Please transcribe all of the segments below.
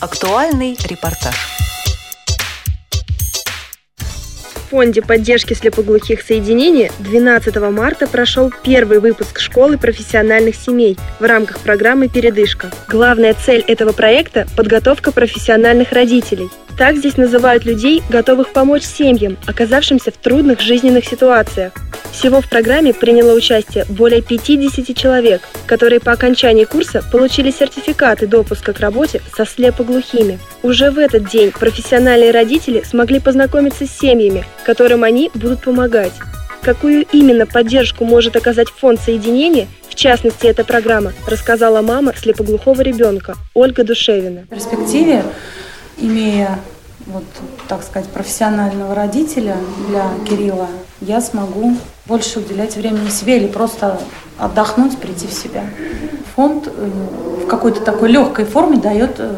Актуальный репортаж. В фонде поддержки слепоглухих соединений 12 марта прошел первый выпуск школы профессиональных семей в рамках программы «Передышка». Главная цель этого проекта – подготовка профессиональных родителей. Так здесь называют людей, готовых помочь семьям, оказавшимся в трудных жизненных ситуациях. Всего в программе приняло участие более 50 человек, которые по окончании курса получили сертификаты допуска к работе со слепоглухими. Уже в этот день профессиональные родители смогли познакомиться с семьями, которым они будут помогать. Какую именно поддержку может оказать фонд соединения, в частности эта программа, рассказала мама слепоглухого ребенка Ольга Душевина. В перспективе, имея вот, так сказать, профессионального родителя для Кирилла, я смогу больше уделять времени себе или просто отдохнуть, прийти в себя. Фонд э, в какой-то такой легкой форме дает э,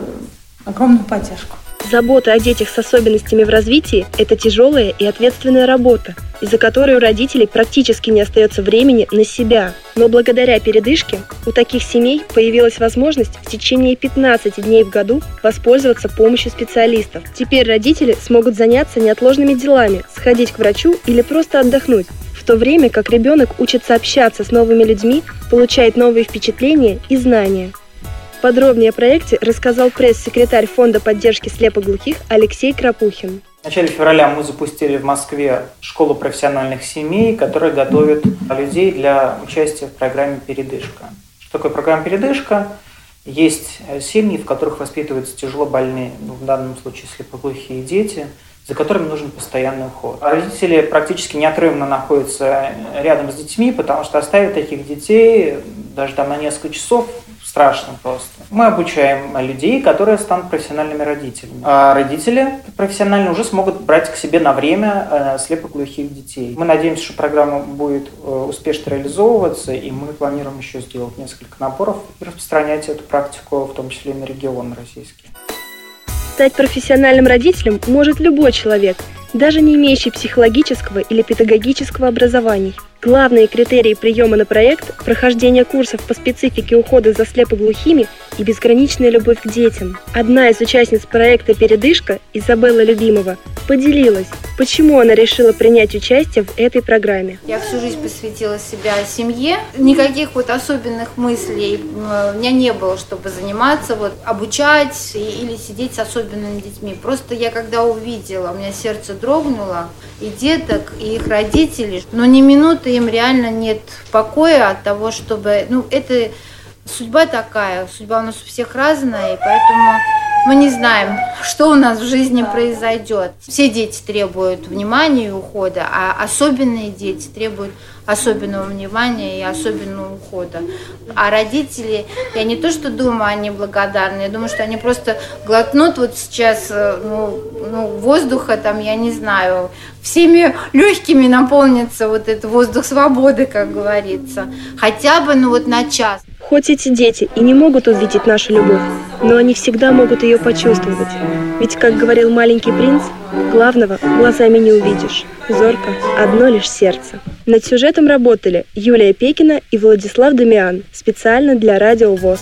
огромную поддержку. Забота о детях с особенностями в развитии – это тяжелая и ответственная работа, из-за которой у родителей практически не остается времени на себя. Но благодаря передышке у таких семей появилась возможность в течение 15 дней в году воспользоваться помощью специалистов. Теперь родители смогут заняться неотложными делами, сходить к врачу или просто отдохнуть, в то время как ребенок учится общаться с новыми людьми, получает новые впечатления и знания. Подробнее о проекте рассказал пресс-секретарь Фонда поддержки слепоглухих Алексей Крапухин. В начале февраля мы запустили в Москве школу профессиональных семей, которая готовит людей для участия в программе «Передышка». Что такое программа «Передышка»? Есть семьи, в которых воспитываются тяжело больные, ну, в данном случае слепоглухие дети, за которыми нужен постоянный уход. Родители практически неотрывно находятся рядом с детьми, потому что оставить таких детей даже там на несколько часов страшно просто. Мы обучаем людей, которые станут профессиональными родителями. А родители профессионально уже смогут брать к себе на время э, слепоглухих детей. Мы надеемся, что программа будет э, успешно реализовываться, и мы планируем еще сделать несколько наборов и распространять эту практику, в том числе и на регион российский. Стать профессиональным родителем может любой человек, даже не имеющий психологического или педагогического образования – Главные критерии приема на проект – прохождение курсов по специфике ухода за слепоглухими и безграничная любовь к детям. Одна из участниц проекта «Передышка» Изабелла Любимова поделилась, почему она решила принять участие в этой программе. Я всю жизнь посвятила себя семье. Никаких вот особенных мыслей у меня не было, чтобы заниматься, вот, обучать или сидеть с особенными детьми. Просто я когда увидела, у меня сердце дрогнуло, и деток, и их родителей, но ни минуты им реально нет покоя от того, чтобы... Ну, это судьба такая, судьба у нас у всех разная, и поэтому мы не знаем, что у нас в жизни произойдет. Все дети требуют внимания и ухода, а особенные дети требуют особенного внимания и особенного ухода. А родители, я не то что думаю, они благодарны, я думаю, что они просто глотнут вот сейчас э, ну, ну, воздуха, там, я не знаю, всеми легкими наполнится вот этот воздух свободы, как говорится. Хотя бы, ну вот на час. Хоть эти дети и не могут увидеть нашу любовь, но они всегда могут ее почувствовать. Ведь, как говорил маленький принц, главного глазами не увидишь. Зорко одно лишь сердце. Над сюжетом работали Юлия Пекина и Владислав Дамиан специально для Радио ВОЗ.